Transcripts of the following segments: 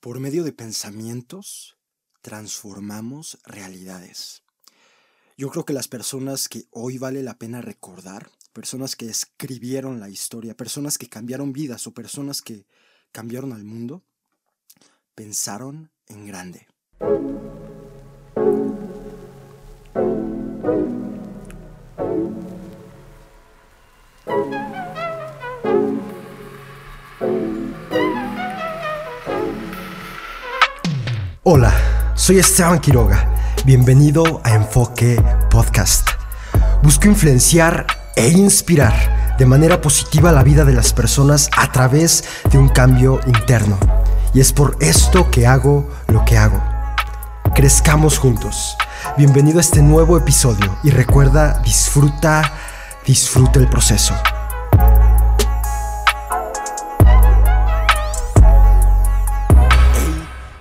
Por medio de pensamientos transformamos realidades. Yo creo que las personas que hoy vale la pena recordar, personas que escribieron la historia, personas que cambiaron vidas o personas que cambiaron al mundo, pensaron en grande. Hola, soy Esteban Quiroga. Bienvenido a Enfoque Podcast. Busco influenciar e inspirar de manera positiva la vida de las personas a través de un cambio interno. Y es por esto que hago lo que hago. Crezcamos juntos. Bienvenido a este nuevo episodio y recuerda, disfruta, disfruta el proceso.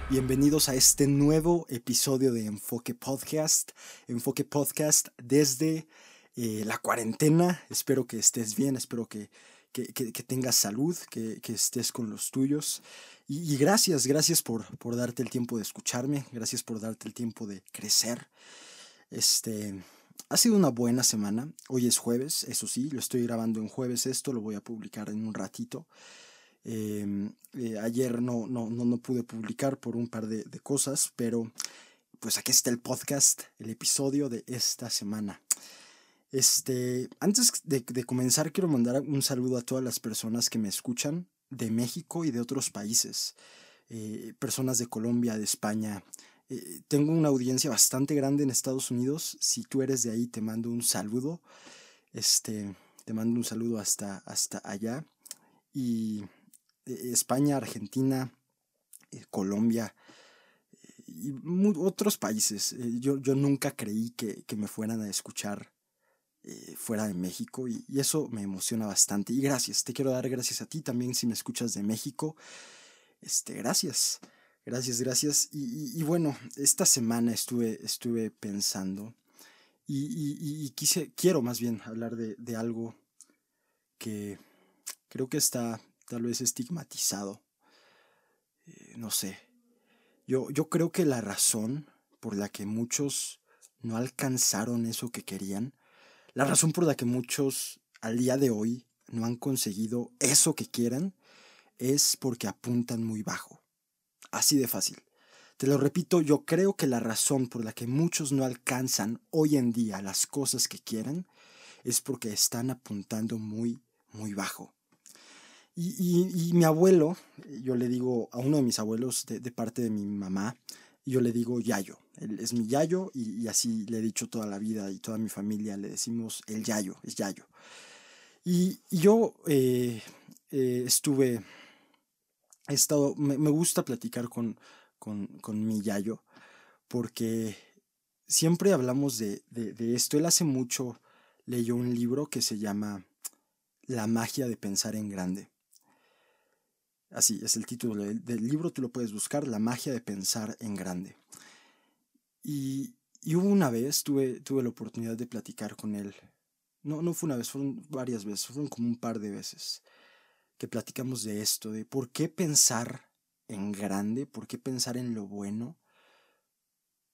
Bienvenidos a este nuevo episodio de Enfoque Podcast. Enfoque Podcast desde eh, la cuarentena. Espero que estés bien, espero que, tengas salud, que, estés con los tuyos. Y, gracias, gracias por, por, darte el tiempo de escucharme, gracias por darte el tiempo de crecer. Este, ha sido una buena semana. Hoy es jueves, eso sí, lo estoy grabando en jueves esto, lo voy a publicar en un ratito. Em, eh, ayer no, no, no, pude publicar por un par de, cosas, pero pues aquí está el podcast, el episodio de esta semana. Este, antes de, comenzar, quiero mandar un saludo a todas las personas que me escuchan de México y de otros países, eh, personas de Colombia, de España. Eh, tengo una audiencia bastante grande en Estados Unidos. Si tú eres de ahí, te mando un saludo. Este, te mando un saludo hasta, hasta allá. Y España, Argentina, eh, Colombia eh, y otros países. Yo, yo nunca creí que, me fueran a escuchar fuera de México y, eso me emociona bastante. Y gracias, te quiero dar gracias a ti también si me escuchas de México. Este, gracias, gracias, gracias. Y, bueno, esta semana estuve, estuve pensando y, quise, quiero más bien hablar de algo que creo que está tal vez estigmatizado. Eh, no sé. Yo, yo creo que la razón por la que muchos no alcanzaron eso que querían, la razón por la que muchos al día de hoy no han conseguido eso que quieren, es porque apuntan muy bajo. Así de fácil. Te lo repito, yo creo que la razón por la que muchos no alcanzan hoy en día las cosas que quieren es porque están apuntando muy, muy bajo. Y, mi abuelo, yo le digo a uno de mis abuelos de, parte de mi mamá, yo le digo Yayo. Él es mi Yayo y, así le he dicho toda la vida y toda mi familia le decimos el Yayo, es Yayo. Y, yo eh, eh, estuve, he estado, me, gusta platicar con, con, mi Yayo porque siempre hablamos de, de esto. Él hace mucho leyó un libro que se llama La magia de pensar en grande. Así es el título del, libro, tú lo puedes buscar, La magia de pensar en grande. Y, hubo una vez, tuve, tuve la oportunidad de platicar con él. No, no fue una vez, fueron varias veces, fueron como un par de veces que platicamos de esto, de por qué pensar en grande, por qué pensar en lo bueno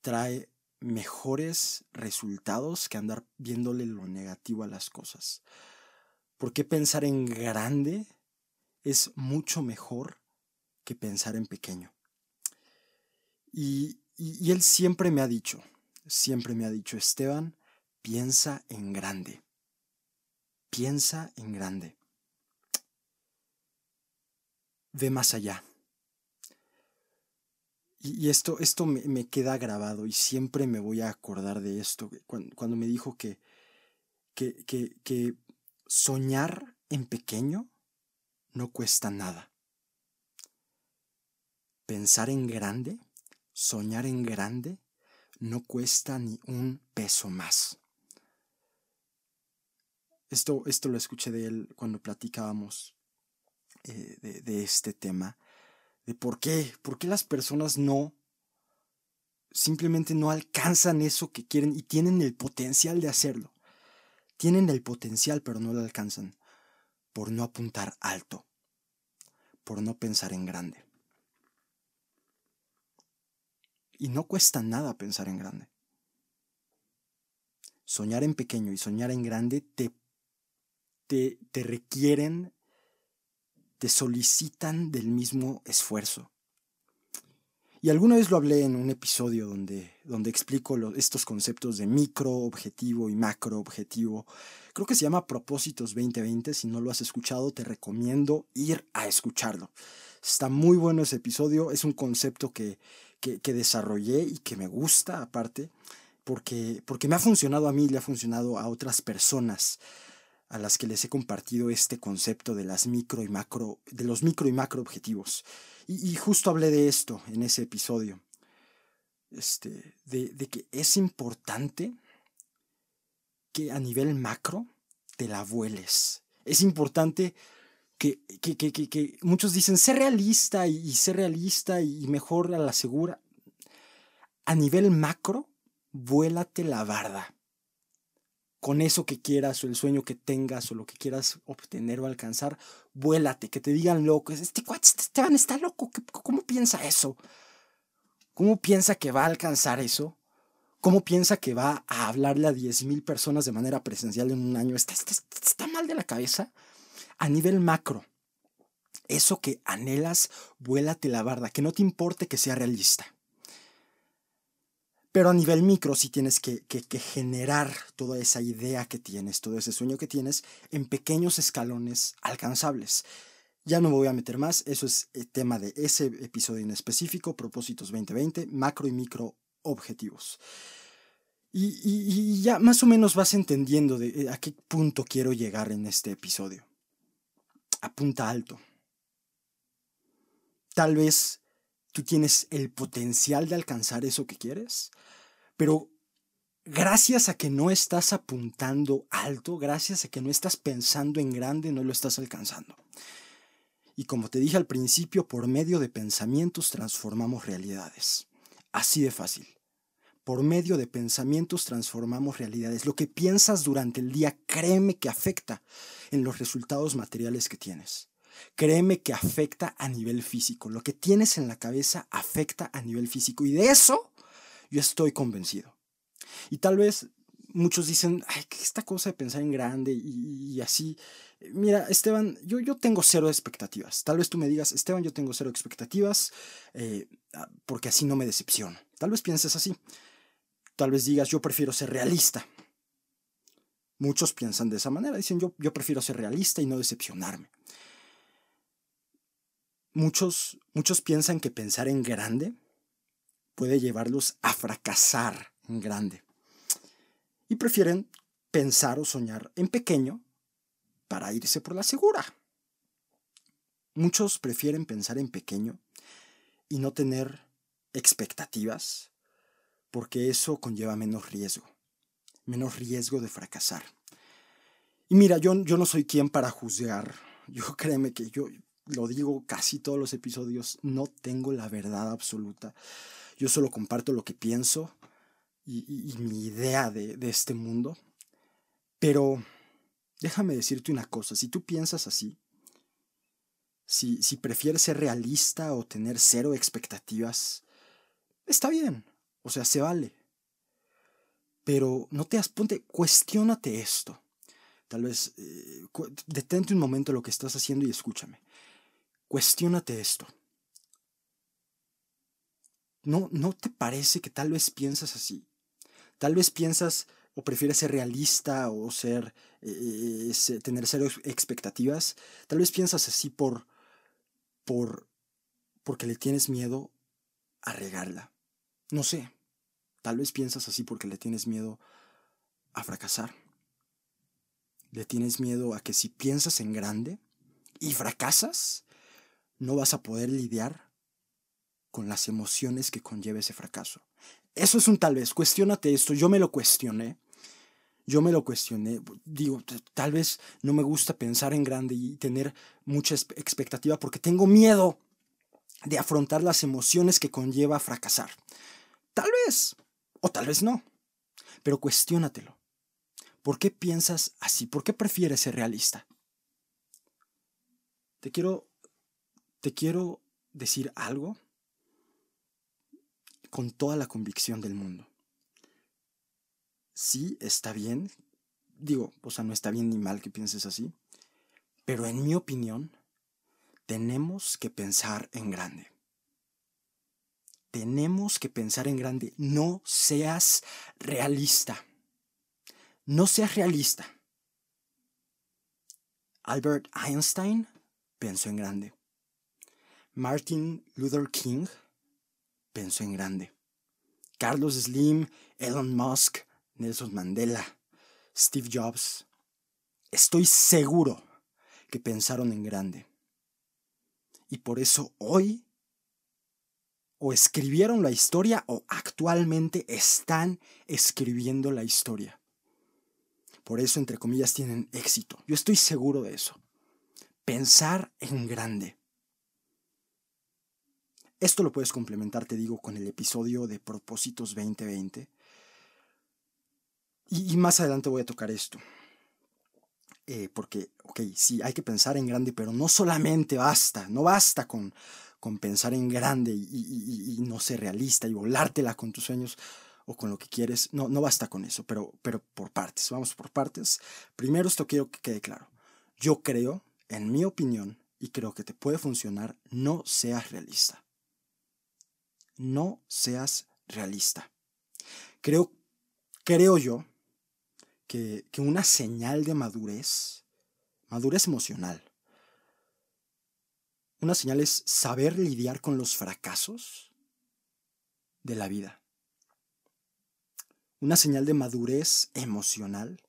trae mejores resultados que andar viéndole lo negativo a las cosas. ¿Por qué pensar en grande es mucho mejor que pensar en pequeño. Y, él siempre me ha dicho, siempre me ha dicho, Esteban, piensa en grande. Piensa en grande. Ve más allá. Y, esto, esto me, queda grabado y siempre me voy a acordar de esto, cuando, me dijo que, que, que soñar en pequeño no cuesta nada. Pensar en grande, soñar en grande, no cuesta ni un peso más. Esto, esto lo escuché de él cuando platicábamos eh, de, de, este tema, de por qué, por qué las personas no, simplemente no alcanzan eso que quieren y tienen el potencial de hacerlo. Tienen el potencial, pero no lo alcanzan por no apuntar alto, por no pensar en grande. Y no cuesta nada pensar en grande. Soñar en pequeño y soñar en grande te, te, te requieren, te solicitan del mismo esfuerzo. Y alguna vez lo hablé en un episodio donde, donde explico estos conceptos de micro objetivo y macro objetivo. Creo que se llama Propósitos 2020. Si no lo has escuchado, te recomiendo ir a escucharlo. Está muy bueno ese episodio. Es un concepto que, que, desarrollé y que me gusta aparte, porque, porque me ha funcionado a mí y le ha funcionado a otras personas a las que les he compartido este concepto de las micro y macro, de los micro y macro objetivos. Y, justo hablé de esto en ese episodio. Este, de, que es importante que a nivel macro te la vueles. Es importante que, que, que, que muchos dicen ser realista y, ser realista y mejor a la segura. A nivel macro, vuélate la barda con eso que quieras o el sueño que tengas o lo que quieras obtener o alcanzar, vuélate, que te digan loco. Este cuate este Esteban está loco. ¿Cómo piensa eso? ¿Cómo piensa que va a alcanzar eso? ¿Cómo piensa que va a hablarle a 10.000 personas de manera presencial en un año? ¿Está, está, está mal de la cabeza? A nivel macro, eso que anhelas, vuélate la barda, que no te importe que sea realista. Pero a nivel micro sí tienes que, generar toda esa idea que tienes, todo ese sueño que tienes en pequeños escalones alcanzables. Ya no me voy a meter más, eso es el tema de ese episodio en específico, propósitos 2020, macro y micro objetivos. Y, ya más o menos vas entendiendo de eh, a qué punto quiero llegar en este episodio. Apunta alto. Tal vez tú tienes el potencial de alcanzar eso que quieres, pero gracias a que no estás apuntando alto, gracias a que no estás pensando en grande, no lo estás alcanzando. Y como te dije al principio, por medio de pensamientos transformamos realidades. Así de fácil. Por medio de pensamientos transformamos realidades. Lo que piensas durante el día, créeme que afecta en los resultados materiales que tienes. Créeme que afecta a nivel físico. Lo que tienes en la cabeza afecta a nivel físico. Y de eso yo estoy convencido. Y tal vez muchos dicen, ay, que esta cosa de pensar en grande y, así. Mira, Esteban, yo, yo tengo cero expectativas. Tal vez tú me digas, Esteban, yo tengo cero expectativas eh, ah, porque así no me decepciono. Tal vez pienses así. Tal vez digas, yo prefiero ser realista. Muchos piensan de esa manera. Dicen, yo, yo prefiero ser realista y no decepcionarme. Muchos, muchos piensan que pensar en grande puede llevarlos a fracasar en grande. Y prefieren pensar o soñar en pequeño para irse por la segura. Muchos prefieren pensar en pequeño y no tener expectativas porque eso conlleva menos riesgo, menos riesgo de fracasar. Y mira, yo, yo no soy quien para juzgar. Yo créeme que yo, lo digo casi todos los episodios, no tengo la verdad absoluta. Yo solo comparto lo que pienso y, mi idea de, este mundo. Pero déjame decirte una cosa, si tú piensas así, si, si prefieres ser realista o tener cero expectativas, está bien, o sea, se vale. Pero no te ponte, cuestiónate esto. Tal vez eh, detente un momento lo que estás haciendo y escúchame. Cuestiónate esto. ¿No, ¿No te parece que tal vez piensas así? Tal vez piensas o prefieres ser realista o ser eh, tener cero expectativas. Tal vez piensas así por por porque le tienes miedo a regarla. No sé. Tal vez piensas así porque le tienes miedo a fracasar. Le tienes miedo a que si piensas en grande y fracasas, no vas a poder lidiar con las emociones que conlleva ese fracaso. Eso es un tal vez, cuestionate esto, yo me lo cuestioné, yo me lo cuestioné, digo, tal vez no me gusta pensar en grande y tener mucha expectativa porque tengo miedo de afrontar las emociones que conlleva fracasar. Tal vez, o tal vez no, pero cuestiónatelo. ¿Por qué piensas así? ¿Por qué prefieres ser realista? Te quiero te quiero decir algo. con toda la convicción del mundo. Sí, está bien. Digo, o sea, no está bien ni mal que pienses así. Pero en mi opinión, tenemos que pensar en grande. Tenemos que pensar en grande. No seas realista. No seas realista. Albert Einstein pensó en grande. Martin Luther King pensó en grande. Carlos Slim, Elon Musk, Nelson Mandela, Steve Jobs. Estoy seguro que pensaron en grande. Y por eso hoy o escribieron la historia o actualmente están escribiendo la historia. Por eso, entre comillas, tienen éxito. Yo estoy seguro de eso. Pensar en grande. Esto lo puedes complementar, te digo, con el episodio de Propósitos 2020. Y, más adelante voy a tocar esto. Eh, porque, ok, sí, hay que pensar en grande, pero no solamente basta, no basta con, con pensar en grande y, no ser realista y volártela con tus sueños o con lo que quieres. No, no basta con eso, pero, pero por partes, vamos por partes. Primero esto quiero que quede claro. Yo creo, en mi opinión, y creo que te puede funcionar, no seas realista. No seas realista. Creo, creo yo que, que una señal de madurez, madurez emocional, una señal es saber lidiar con los fracasos de la vida. Una señal de madurez emocional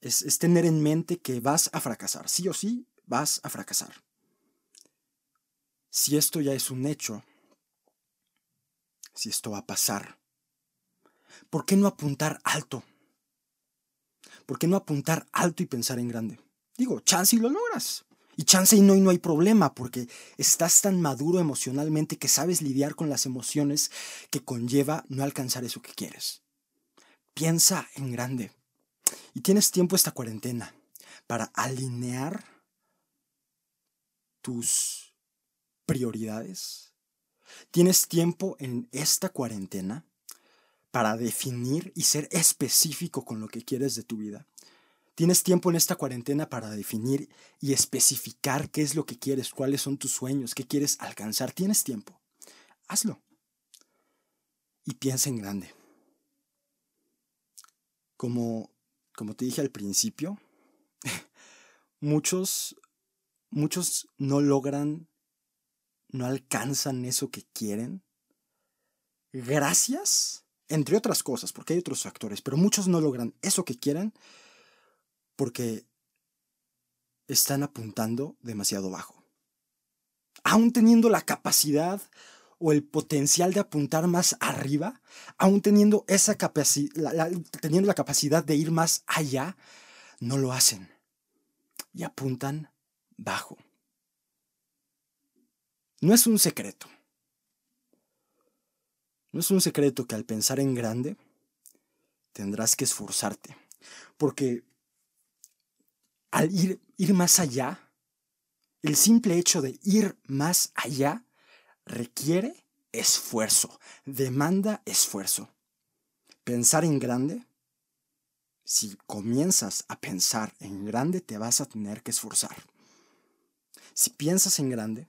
es, es, tener en mente que vas a fracasar. Sí o sí, vas a fracasar. Si esto ya es un hecho, si esto va a pasar, ¿por qué no apuntar alto? ¿Por qué no apuntar alto y pensar en grande? Digo, chance y lo logras. Y chance y no, y no hay problema, porque estás tan maduro emocionalmente que sabes lidiar con las emociones que conlleva no alcanzar eso que quieres. Piensa en grande. Y tienes tiempo esta cuarentena para alinear tus prioridades. Tienes tiempo en esta cuarentena para definir y ser específico con lo que quieres de tu vida. Tienes tiempo en esta cuarentena para definir y especificar qué es lo que quieres, cuáles son tus sueños, qué quieres alcanzar. Tienes tiempo. Hazlo. Y piensa en grande. Como, como te dije al principio, muchos, muchos no logran, no alcanzan eso que quieren. Gracias entre otras cosas, porque hay otros factores, pero muchos no logran eso que quieren porque están apuntando demasiado bajo. Aún teniendo la capacidad o el potencial de apuntar más arriba, aún teniendo esa capacidad, teniendo la capacidad de ir más allá, no lo hacen y apuntan bajo. No es un secreto. No es un secreto que al pensar en grande tendrás que esforzarte, porque al ir, ir más allá, el simple hecho de ir más allá requiere esfuerzo, demanda esfuerzo. Pensar en grande, si comienzas a pensar en grande, te vas a tener que esforzar. Si piensas en grande,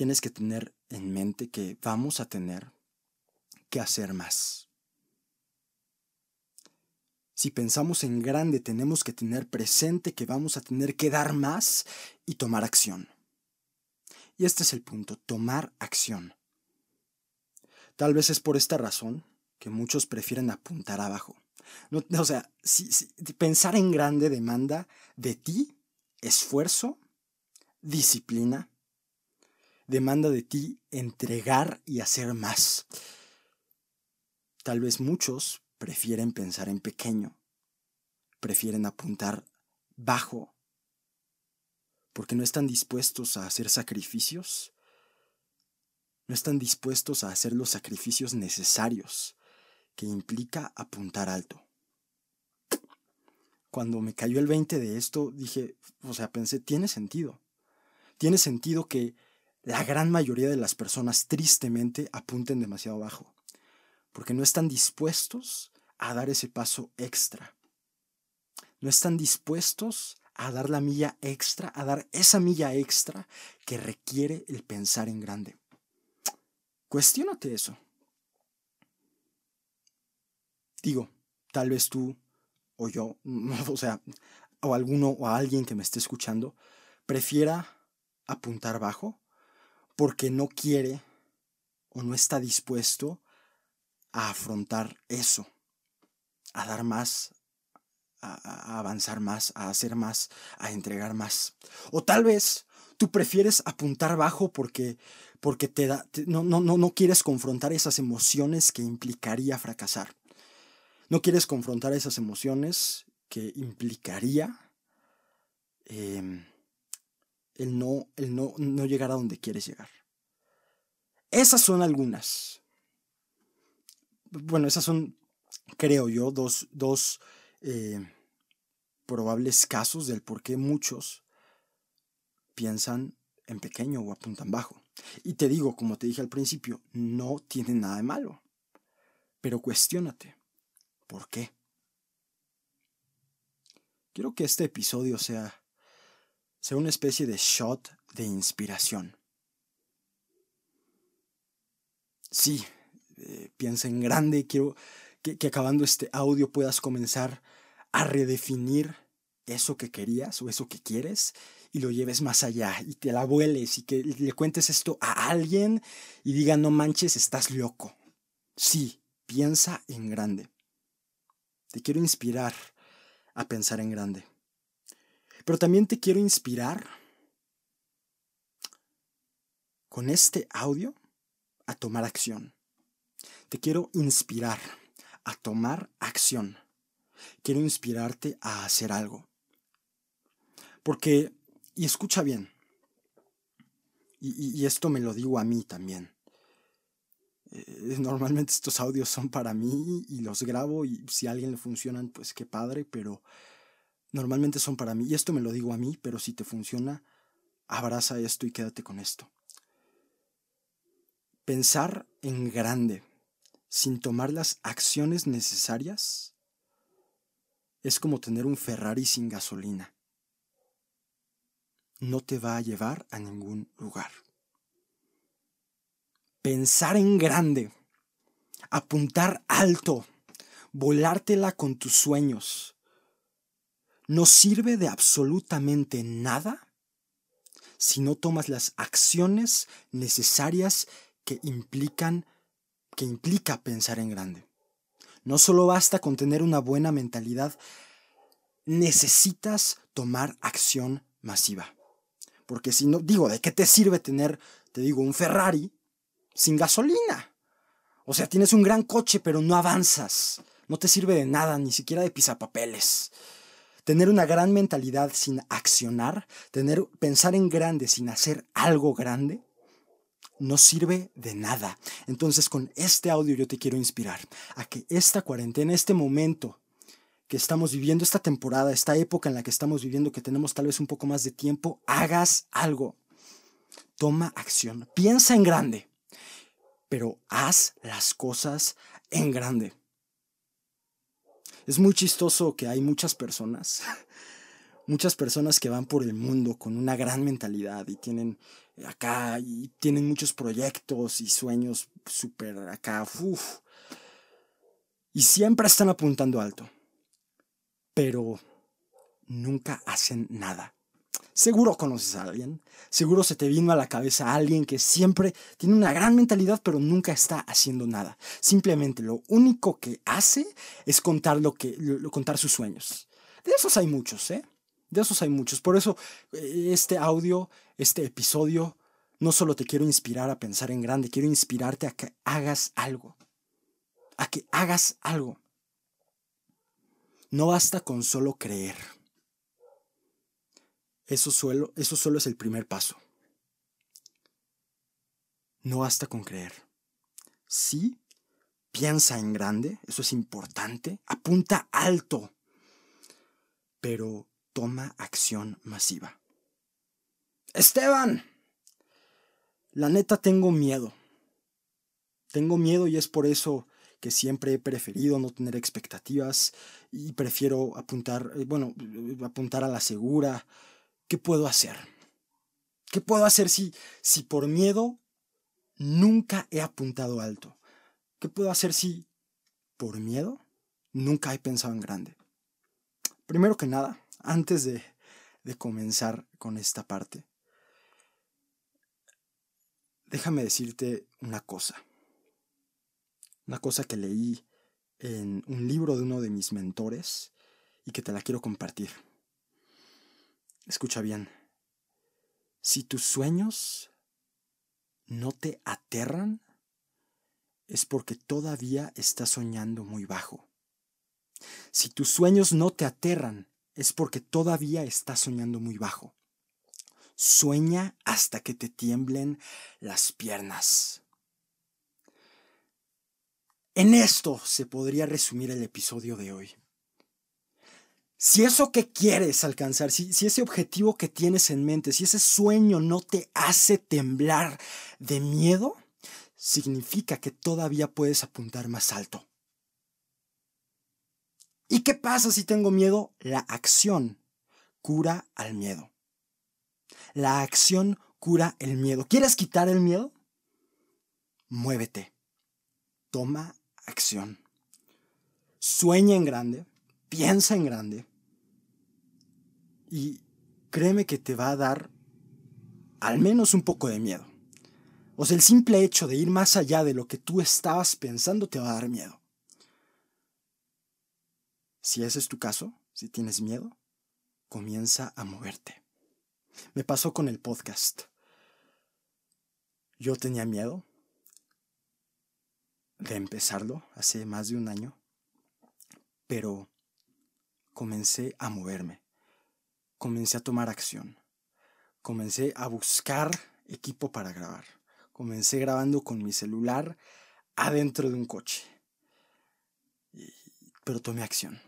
tienes que tener en mente que vamos a tener que hacer más. Si pensamos en grande, tenemos que tener presente que vamos a tener que dar más y tomar acción. Y este es el punto, tomar acción. Tal vez es por esta razón que muchos prefieren apuntar abajo. o sea, pensar en grande demanda de ti esfuerzo, disciplina, demanda de ti entregar y hacer más. Tal vez muchos prefieren pensar en pequeño, prefieren apuntar bajo, porque no están dispuestos a hacer sacrificios, no están dispuestos a hacer los sacrificios necesarios que implica apuntar alto. Cuando me cayó el 20 de esto, dije, o sea, pensé, tiene sentido. Tiene sentido que la gran mayoría de las personas tristemente apunten demasiado bajo, porque no están dispuestos a dar ese paso extra. No están dispuestos a dar la milla extra, a dar esa milla extra que requiere el pensar en grande. Cuestiónate eso. Digo, tal vez tú o yo, o sea, o alguno o alguien que me esté escuchando, prefiera apuntar bajo porque no quiere o no está dispuesto a afrontar eso, a dar más, a, avanzar más, a hacer más, a entregar más. O tal vez tú prefieres apuntar bajo porque, porque te da, no, no, no, quieres confrontar esas emociones que implicaría fracasar. No quieres confrontar esas emociones que implicaría em, el, no, el no, no llegar a donde quieres llegar. Esas son algunas. Bueno, esas son, creo yo, dos, dos eh, probables casos del por qué muchos piensan en pequeño o apuntan bajo. Y te digo, como te dije al principio, no tiene nada de malo. Pero cuestiónate, ¿por qué? Quiero que este episodio sea, sea una especie de shot de inspiración. Sí, eh, piensa en grande, quiero que, que acabando este audio puedas comenzar a redefinir eso que querías o eso que quieres y lo lleves más allá y te la vueles y que le cuentes esto a alguien y diga no manches, estás loco. Sí, piensa en grande. Te quiero inspirar a pensar en grande. Pero también te quiero inspirar con este audio a tomar acción. Te quiero inspirar a tomar acción quiero inspirarte a hacer algo. Porque, y escucha bien, y, esto me lo digo a mí también. Eh, normalmente estos audios son para mí y los grabo y si a alguien le funcionan, pues qué padre, pero normalmente son para mí. Y esto me lo digo a mí, pero si te funciona, abraza esto y quédate con esto. Pensar en grande, sin tomar las acciones necesarias, es como tener un Ferrari sin gasolina. No te va a llevar a ningún lugar. Pensar en grande, apuntar alto, volártela con tus sueños, no sirve de absolutamente nada si no tomas las acciones necesarias que implican que implica pensar en grande. No solo basta con tener una buena mentalidad, necesitas tomar acción masiva. Porque si no, digo, ¿de qué te sirve tener, te digo, un Ferrari sin gasolina? O sea, tienes un gran coche, pero no avanzas. No te sirve de nada, ni siquiera de pisapapeles. Tener una gran mentalidad sin accionar, tener, pensar en grande sin hacer algo grande, no sirve de nada. Entonces con este audio yo te quiero inspirar a que esta cuarentena, este momento que estamos viviendo, esta temporada, esta época en la que estamos viviendo, que tenemos tal vez un poco más de tiempo, hagas algo. Toma acción. Piensa en grande, pero haz las cosas en grande. Es muy chistoso que hay muchas personas muchas personas que van por el mundo con una gran mentalidad y tienen acá y tienen muchos proyectos y sueños súper acá, y siempre están apuntando alto, pero nunca hacen nada. Seguro conoces a alguien, seguro se te vino a la cabeza alguien que siempre tiene una gran mentalidad pero nunca está haciendo nada. Simplemente lo único que hace es contar lo que contar sus sueños. De esos hay muchos, ¿eh? De esos hay muchos. Por eso eh, este audio, este episodio, no solo te quiero inspirar a pensar en grande, quiero inspirarte a que hagas algo. A que hagas algo. No basta con solo creer. Eso solo, eso solo es el primer paso. No basta con creer. Sí, piensa en grande, eso es importante, apunta alto, pero toma acción masiva. Esteban, La neta tengo miedo. Tengo miedo y es por eso que siempre he preferido no tener expectativas y prefiero apuntar, eh, bueno, apuntar a la segura. ¿Qué puedo hacer? ¿Qué puedo hacer si, si por miedo nunca he apuntado alto? ¿Qué puedo hacer si por miedo nunca he pensado en grande? Primero que nada, antes de, de comenzar con esta parte, déjame decirte una cosa. Una cosa que leí en un libro de uno de mis mentores y que te la quiero compartir. Escucha bien. Si tus sueños no te aterran, es porque todavía estás soñando muy bajo. Si tus sueños no te aterran, es porque todavía estás soñando muy bajo. Sueña hasta que te tiemblen las piernas. En esto se podría resumir el episodio de hoy. Si eso que quieres alcanzar, si, ese objetivo que tienes en mente, si ese sueño no te hace temblar de miedo, significa que todavía puedes apuntar más alto. ¿Y qué pasa si tengo miedo? La acción cura al miedo. La acción cura el miedo. ¿Quieres quitar el miedo? Muévete. Toma acción. Sueña en grande, piensa en grande y créeme que te va a dar al menos un poco de miedo. O sea, el simple hecho de ir más allá de lo que tú estabas pensando te va a dar miedo. Si ese es tu caso, si tienes miedo, comienza a moverte. Me pasó con el podcast. Yo tenía miedo de empezarlo hace más de un año, pero comencé a moverme, comencé a tomar acción, comencé a buscar equipo para grabar, comencé grabando con mi celular adentro de un coche, pero tomé acción.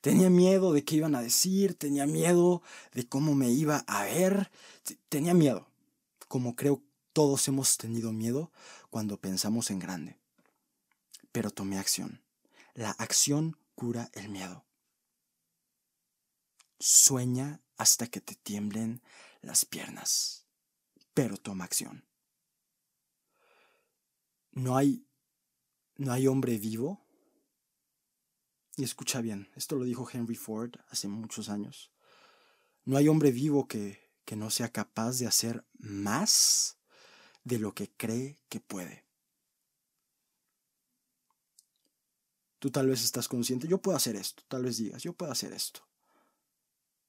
Tenía miedo de qué iban a decir, tenía miedo de cómo me iba a ver, tenía miedo, como creo todos hemos tenido miedo cuando pensamos en grande. Pero tomé acción. La acción cura el miedo. Sueña hasta que te tiemblen las piernas, pero toma acción. No hay no hay hombre vivo y escucha bien, esto lo dijo Henry Ford hace muchos años. No hay hombre vivo que, que no sea capaz de hacer más de lo que cree que puede. Tú tal vez estás consciente, yo puedo hacer esto, tal vez digas, yo puedo hacer esto.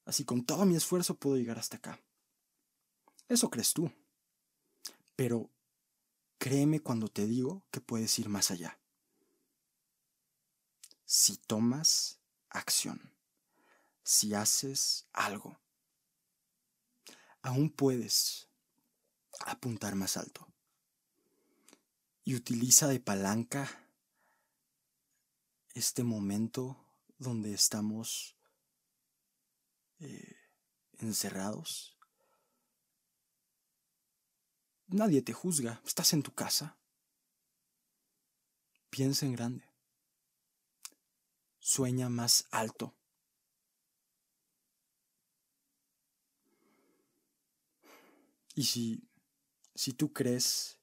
Así con todo mi esfuerzo puedo llegar hasta acá. Eso crees tú. Pero créeme cuando te digo que puedes ir más allá si tomas acción, si haces algo. Aún puedes apuntar más alto. Y utiliza de palanca este momento donde estamos eh, encerrados. Nadie te juzga, estás en tu casa. Piensa en grande sueña más alto. Y si, si tú crees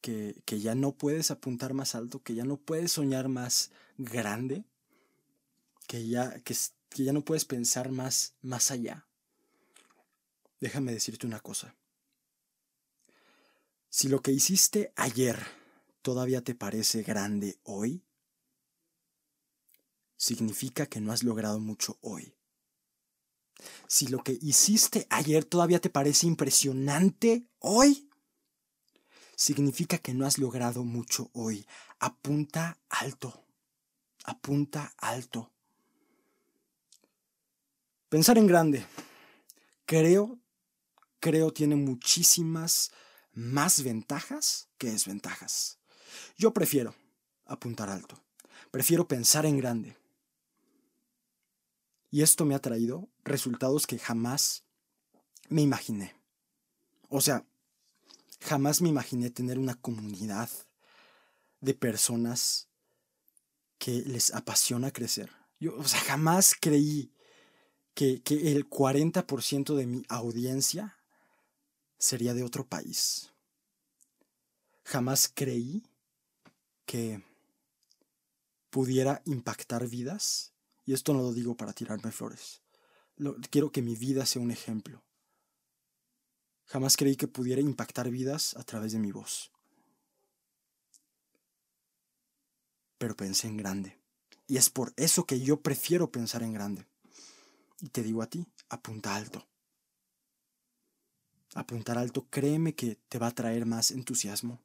que, que, ya no puedes apuntar más alto, que ya no puedes soñar más grande, que ya, que, que ya no puedes pensar más, más allá, déjame decirte una cosa. Si lo que hiciste ayer todavía te parece grande hoy, significa que no has logrado mucho hoy. Si lo que hiciste ayer todavía te parece impresionante hoy, significa que no has logrado mucho hoy. Apunta alto. Apunta alto. Pensar en grande. Creo, creo tiene muchísimas más ventajas que desventajas. Yo prefiero apuntar alto. Prefiero pensar en grande. Y esto me ha traído resultados que jamás me imaginé. O sea, jamás me imaginé tener una comunidad de personas que les apasiona crecer. Yo, o sea, jamás creí que, que el 40% de mi audiencia sería de otro país. Jamás creí que pudiera impactar vidas. Y esto no lo digo para tirarme flores. quiero que mi vida sea un ejemplo. Jamás creí que pudiera impactar vidas a través de mi voz. Pero pensé en grande. Y es por eso que yo prefiero pensar en grande. Y te digo a ti, apunta alto. Apuntar alto, créeme que te va a traer más entusiasmo,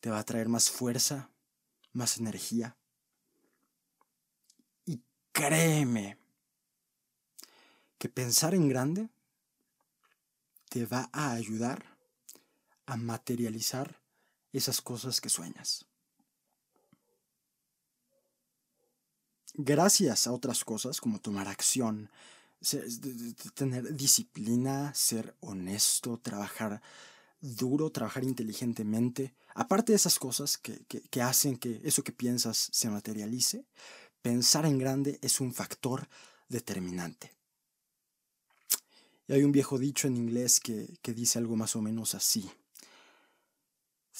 te va a traer más fuerza, más energía. Y créeme que pensar en grande te va a ayudar a materializar esas cosas que sueñas. Gracias a otras cosas como tomar acción, tener disciplina, ser honesto, trabajar duro, trabajar inteligentemente, aparte de esas cosas que, que, hacen que eso que piensas se materialice, pensar en grande es un factor determinante. Y hay un viejo dicho en inglés que, que dice algo más o menos así.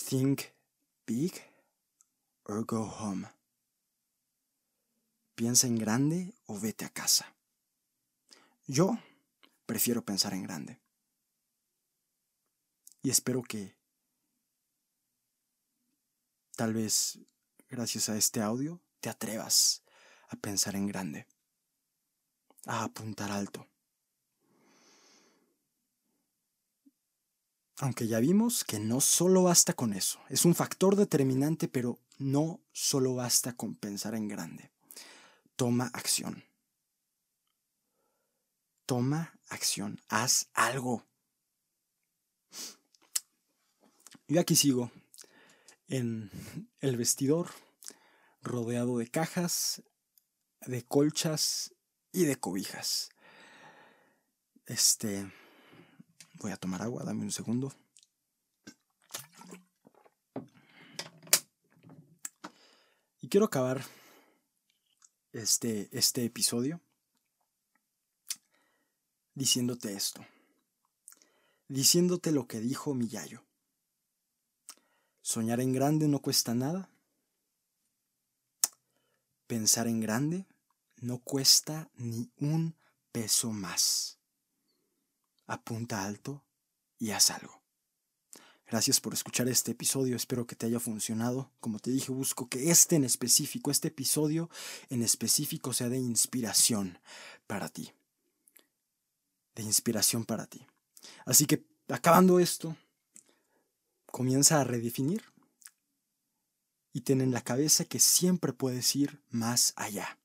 Think big or go home. Piensa en grande o vete a casa. Yo prefiero pensar en grande. Y espero que tal vez gracias a este audio te atrevas a pensar en grande, a apuntar alto. Aunque ya vimos que no solo basta con eso, es un factor determinante, pero no solo basta con pensar en grande. Toma acción. Toma acción, haz algo. Yo aquí sigo en el vestidor, rodeado de cajas, de colchas y de cobijas. Este, voy a tomar agua, dame un segundo. Y quiero acabar este, este episodio diciéndote esto, diciéndote lo que dijo mi yayo. Soñar en grande no cuesta nada. Pensar en grande no cuesta ni un peso más. Apunta alto y haz algo. Gracias por escuchar este episodio, espero que te haya funcionado. Como te dije, busco que este en específico, este episodio en específico sea de inspiración para ti de inspiración para ti. Así que, acabando esto, comienza a redefinir y ten en la cabeza que siempre puedes ir más allá.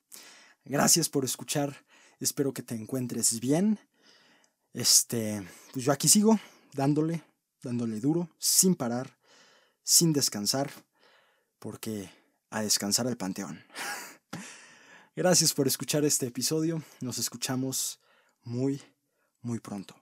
Gracias por escuchar, espero que te encuentres bien. Este, pues yo aquí sigo dándole, dándole duro, sin parar, sin descansar, porque a descansar al panteón. Gracias por escuchar este episodio, nos escuchamos muy muy pronto.